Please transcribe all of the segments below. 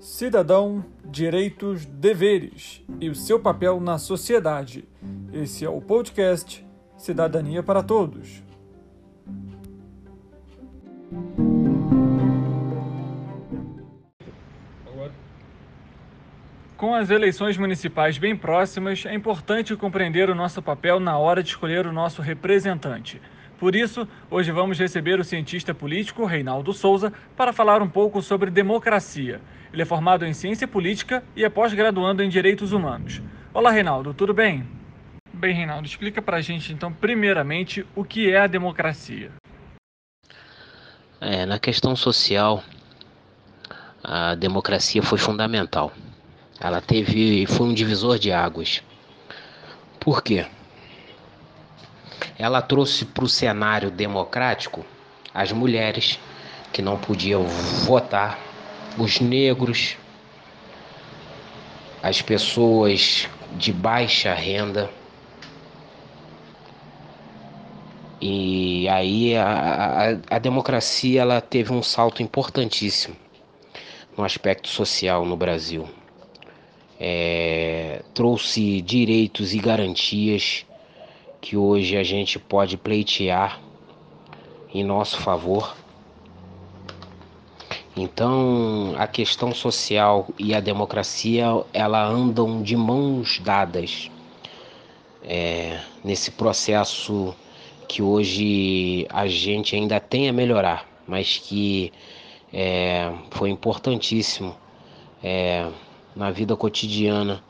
Cidadão, direitos, deveres e o seu papel na sociedade. Esse é o podcast Cidadania para Todos. Com as eleições municipais bem próximas, é importante compreender o nosso papel na hora de escolher o nosso representante. Por isso, hoje vamos receber o cientista político Reinaldo Souza para falar um pouco sobre democracia. Ele é formado em ciência política e é pós-graduando em direitos humanos. Olá, Reinaldo, tudo bem? Bem, Reinaldo, explica para a gente então, primeiramente, o que é a democracia. É, na questão social, a democracia foi fundamental. Ela teve, foi um divisor de águas. Por quê? Ela trouxe para o cenário democrático as mulheres que não podiam votar, os negros, as pessoas de baixa renda. E aí a, a, a democracia ela teve um salto importantíssimo no aspecto social no Brasil. É, trouxe direitos e garantias que hoje a gente pode pleitear em nosso favor. Então, a questão social e a democracia, ela andam de mãos dadas é, nesse processo que hoje a gente ainda tem a melhorar, mas que é, foi importantíssimo é, na vida cotidiana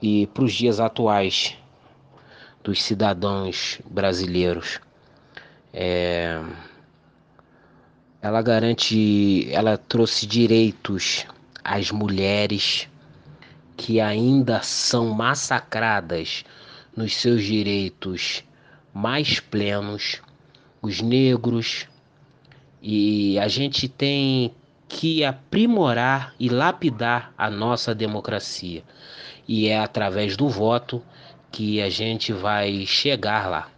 e para os dias atuais dos cidadãos brasileiros. É, ela garante, ela trouxe direitos às mulheres que ainda são massacradas nos seus direitos mais plenos, os negros, e a gente tem que aprimorar e lapidar a nossa democracia. E é através do voto que a gente vai chegar lá.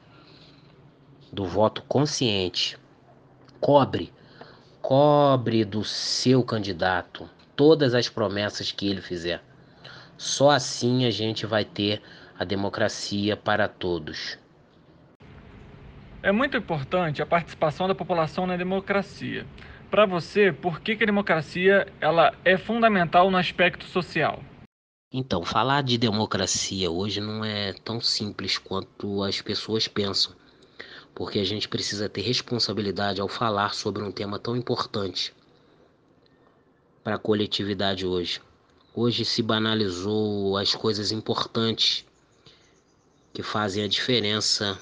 Do voto consciente. Cobre, cobre do seu candidato todas as promessas que ele fizer. Só assim a gente vai ter a democracia para todos. É muito importante a participação da população na democracia. Para você, por que, que a democracia ela é fundamental no aspecto social? Então, falar de democracia hoje não é tão simples quanto as pessoas pensam, porque a gente precisa ter responsabilidade ao falar sobre um tema tão importante para a coletividade hoje. Hoje se banalizou as coisas importantes que fazem a diferença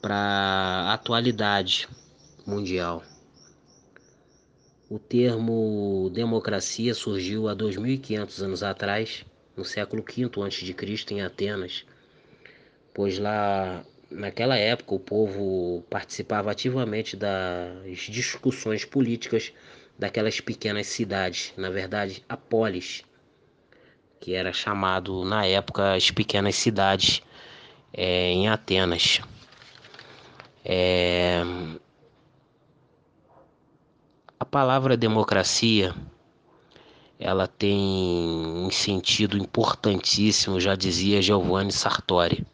para a atualidade mundial. O termo democracia surgiu há 2500 anos atrás, no século V a.C., em Atenas, pois lá naquela época o povo participava ativamente das discussões políticas daquelas pequenas cidades, na verdade, a polis, que era chamado na época as pequenas cidades é, em Atenas. É, a palavra democracia ela tem um sentido importantíssimo, já dizia Giovanni Sartori.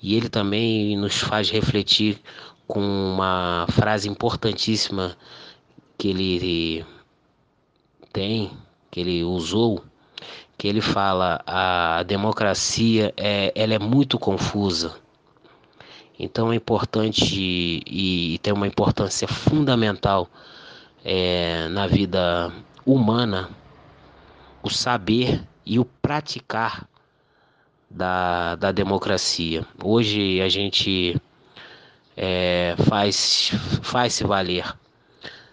E ele também nos faz refletir com uma frase importantíssima que ele tem, que ele usou, que ele fala a democracia é, ela é muito confusa. Então é importante e, e tem uma importância fundamental é, na vida humana o saber e o praticar da, da democracia. Hoje a gente é, faz, faz se valer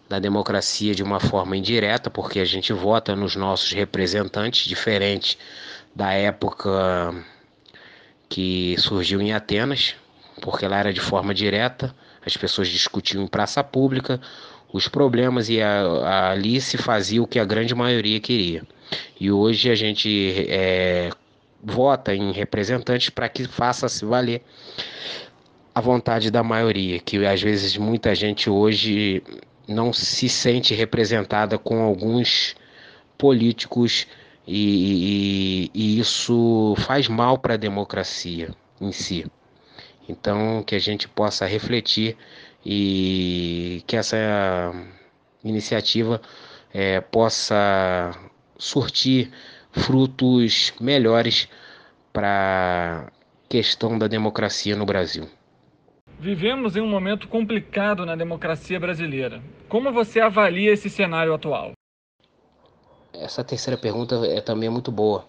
da democracia de uma forma indireta, porque a gente vota nos nossos representantes, diferente da época que surgiu em Atenas, porque lá era de forma direta, as pessoas discutiam em praça pública, os problemas e a, a, ali se fazia o que a grande maioria queria. E hoje a gente é, vota em representantes para que faça-se valer a vontade da maioria, que às vezes muita gente hoje não se sente representada com alguns políticos e, e, e isso faz mal para a democracia em si. Então, que a gente possa refletir e que essa iniciativa é, possa surtir frutos melhores para a questão da democracia no Brasil. Vivemos em um momento complicado na democracia brasileira. Como você avalia esse cenário atual? Essa terceira pergunta é também muito boa.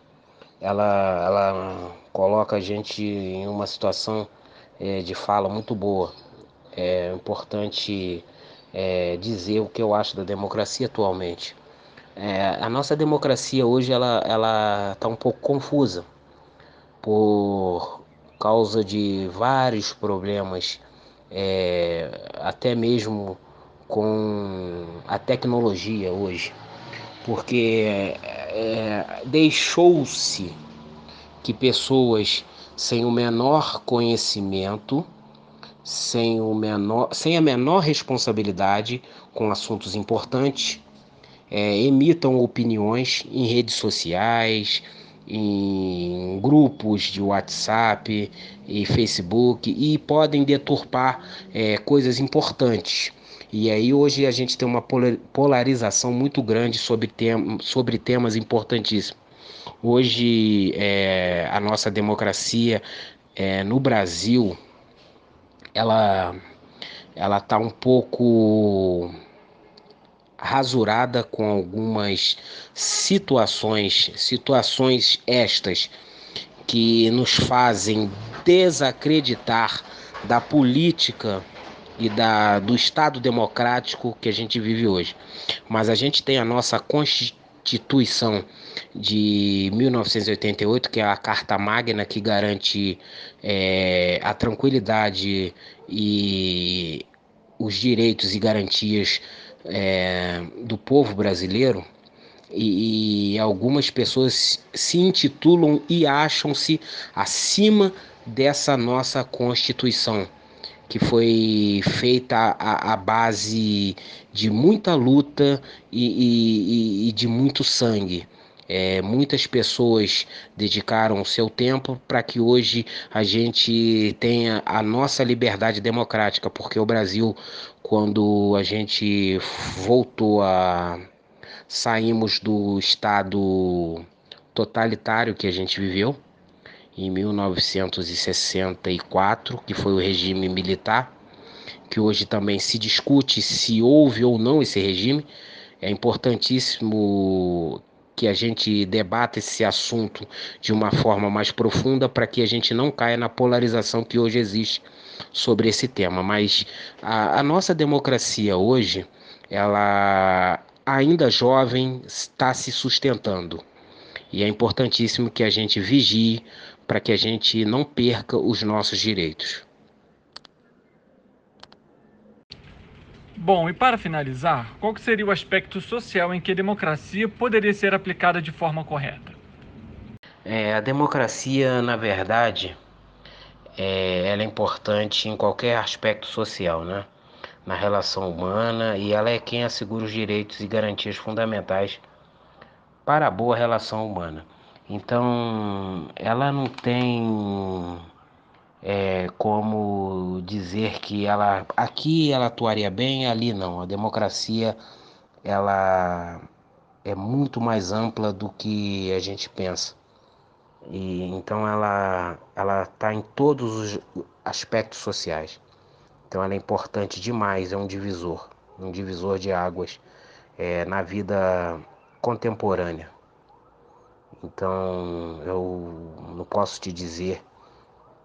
Ela, ela coloca a gente em uma situação é, de fala muito boa. É importante é, dizer o que eu acho da democracia atualmente. É, a nossa democracia hoje ela ela está um pouco confusa por causa de vários problemas, é, até mesmo com a tecnologia hoje, porque é, deixou-se que pessoas sem o menor conhecimento, sem, o menor, sem a menor responsabilidade com assuntos importantes, é, emitam opiniões em redes sociais, em grupos de WhatsApp e Facebook e podem deturpar é, coisas importantes. E aí hoje a gente tem uma polarização muito grande sobre, tem, sobre temas importantíssimos. Hoje é, a nossa democracia é, no Brasil ela ela está um pouco rasurada com algumas situações, situações estas que nos fazem desacreditar da política e da, do Estado democrático que a gente vive hoje. Mas a gente tem a nossa Constituição de 1988, que é a Carta Magna que garante é, a tranquilidade e os direitos e garantias é, do povo brasileiro. E, e algumas pessoas se intitulam e acham-se acima dessa nossa Constituição, que foi feita à, base de muita luta e, e, e de muito sangue. É, muitas pessoas dedicaram o seu tempo para que hoje a gente tenha a nossa liberdade democrática, porque o Brasil, quando a gente voltou a. saímos do estado totalitário que a gente viveu, em 1964, que foi o regime militar, que hoje também se discute se houve ou não esse regime. É importantíssimo que a gente debata esse assunto de uma forma mais profunda para que a gente não caia na polarização que hoje existe sobre esse tema. Mas a, a nossa democracia hoje, ela ainda jovem, está se sustentando. E é importantíssimo que a gente vigie para que a gente não perca os nossos direitos. Bom, e para finalizar, qual seria o aspecto social em que a democracia poderia ser aplicada de forma correta? É, a democracia, na verdade, é, ela é importante em qualquer aspecto social, né? Na relação humana e ela é quem assegura os direitos e garantias fundamentais para a boa relação humana. Então, ela não tem é, como dizer que ela aqui ela atuaria bem, ali não. A democracia ela é muito mais ampla do que a gente pensa. E então ela ela está em todos os aspectos sociais. Então ela é importante demais, é um divisor, um divisor de águas é, na vida contemporânea. Então eu não posso te dizer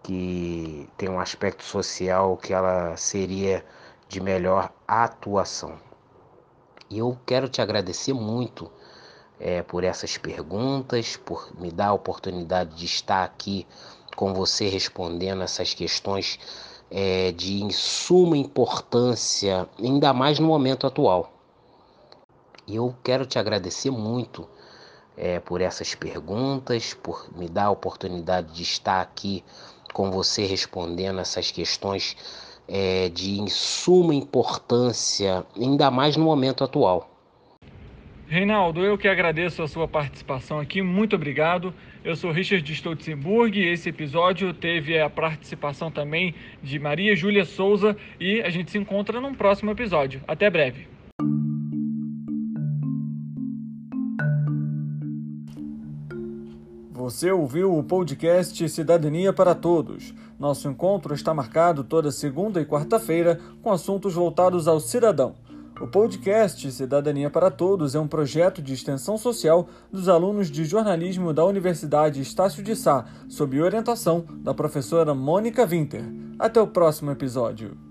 que tem um aspecto social que ela seria de melhor atuação. E eu quero te agradecer muito é, por essas perguntas, por me dar a oportunidade de estar aqui com você respondendo essas questões é, de suma importância, ainda mais no momento atual. E eu quero te agradecer muito é, por essas perguntas, por me dar a oportunidade de estar aqui com você respondendo essas questões é, de suma importância, ainda mais no momento atual. Reinaldo, eu que agradeço a sua participação aqui, muito obrigado. Eu sou Richard Stolzenburg e esse episódio teve a participação também de Maria Júlia Souza e a gente se encontra num próximo episódio. Até breve. Você ouviu o podcast Cidadania para Todos. Nosso encontro está marcado toda segunda e quarta-feira com assuntos voltados ao cidadão. O podcast Cidadania para Todos é um projeto de extensão social dos alunos de jornalismo da Universidade Estácio de Sá, sob orientação da professora Mônica Winter. Até o próximo episódio.